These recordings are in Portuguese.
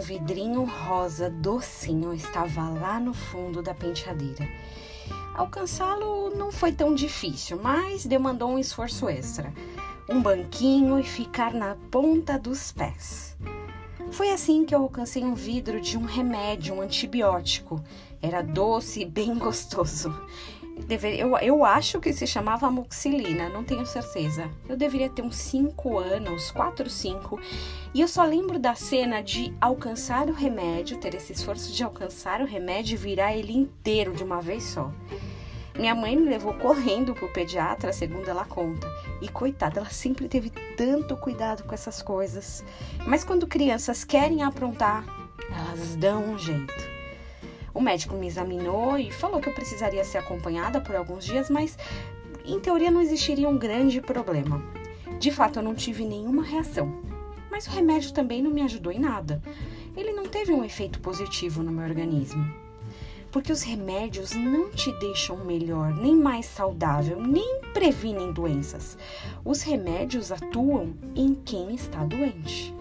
vidrinho rosa docinho estava lá no fundo da penteadeira. Alcançá-lo não foi tão difícil, mas demandou um esforço extra. Um banquinho e ficar na ponta dos pés. Foi assim que eu alcancei um vidro de um remédio, um antibiótico. Era doce e bem gostoso. Eu, eu acho que se chamava amoxilina, não tenho certeza. Eu deveria ter uns 5 anos, 4, 5. E eu só lembro da cena de alcançar o remédio, ter esse esforço de alcançar o remédio e virar ele inteiro de uma vez só. Minha mãe me levou correndo pro pediatra, segundo ela conta. E coitada, ela sempre teve tanto cuidado com essas coisas. Mas quando crianças querem aprontar, elas dão um jeito. O médico me examinou e falou que eu precisaria ser acompanhada por alguns dias, mas em teoria não existiria um grande problema. De fato, eu não tive nenhuma reação. Mas o remédio também não me ajudou em nada. Ele não teve um efeito positivo no meu organismo. Porque os remédios não te deixam melhor, nem mais saudável, nem previnem doenças. Os remédios atuam em quem está doente.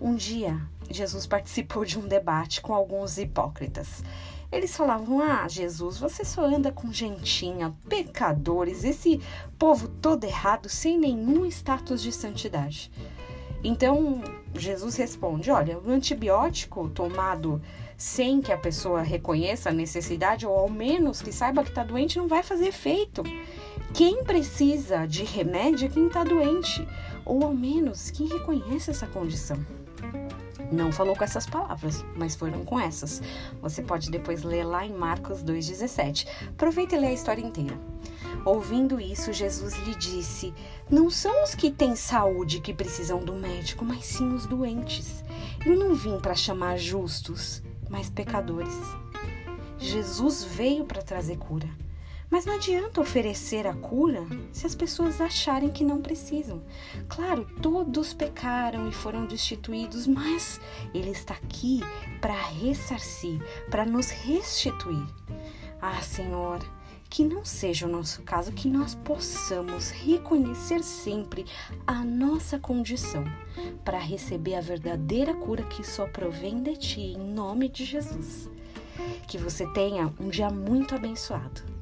Um dia, Jesus participou de um debate com alguns hipócritas. Eles falavam: Ah, Jesus, você só anda com gentinha, pecadores, esse povo todo errado, sem nenhum status de santidade. Então, Jesus responde: Olha, o antibiótico tomado sem que a pessoa reconheça a necessidade, ou ao menos que saiba que está doente, não vai fazer efeito. Quem precisa de remédio é quem está doente, ou ao menos quem reconhece essa condição. Não falou com essas palavras, mas foram com essas. Você pode depois ler lá em Marcos 2,17. Aproveita e lê a história inteira. Ouvindo isso, Jesus lhe disse: Não são os que têm saúde que precisam do médico, mas sim os doentes. Eu não vim para chamar justos, mas pecadores. Jesus veio para trazer cura. Mas não adianta oferecer a cura se as pessoas acharem que não precisam. Claro, todos pecaram e foram destituídos, mas Ele está aqui para ressarcir, para nos restituir. Ah, Senhor, que não seja o nosso caso, que nós possamos reconhecer sempre a nossa condição para receber a verdadeira cura que só provém de Ti, em nome de Jesus. Que você tenha um dia muito abençoado.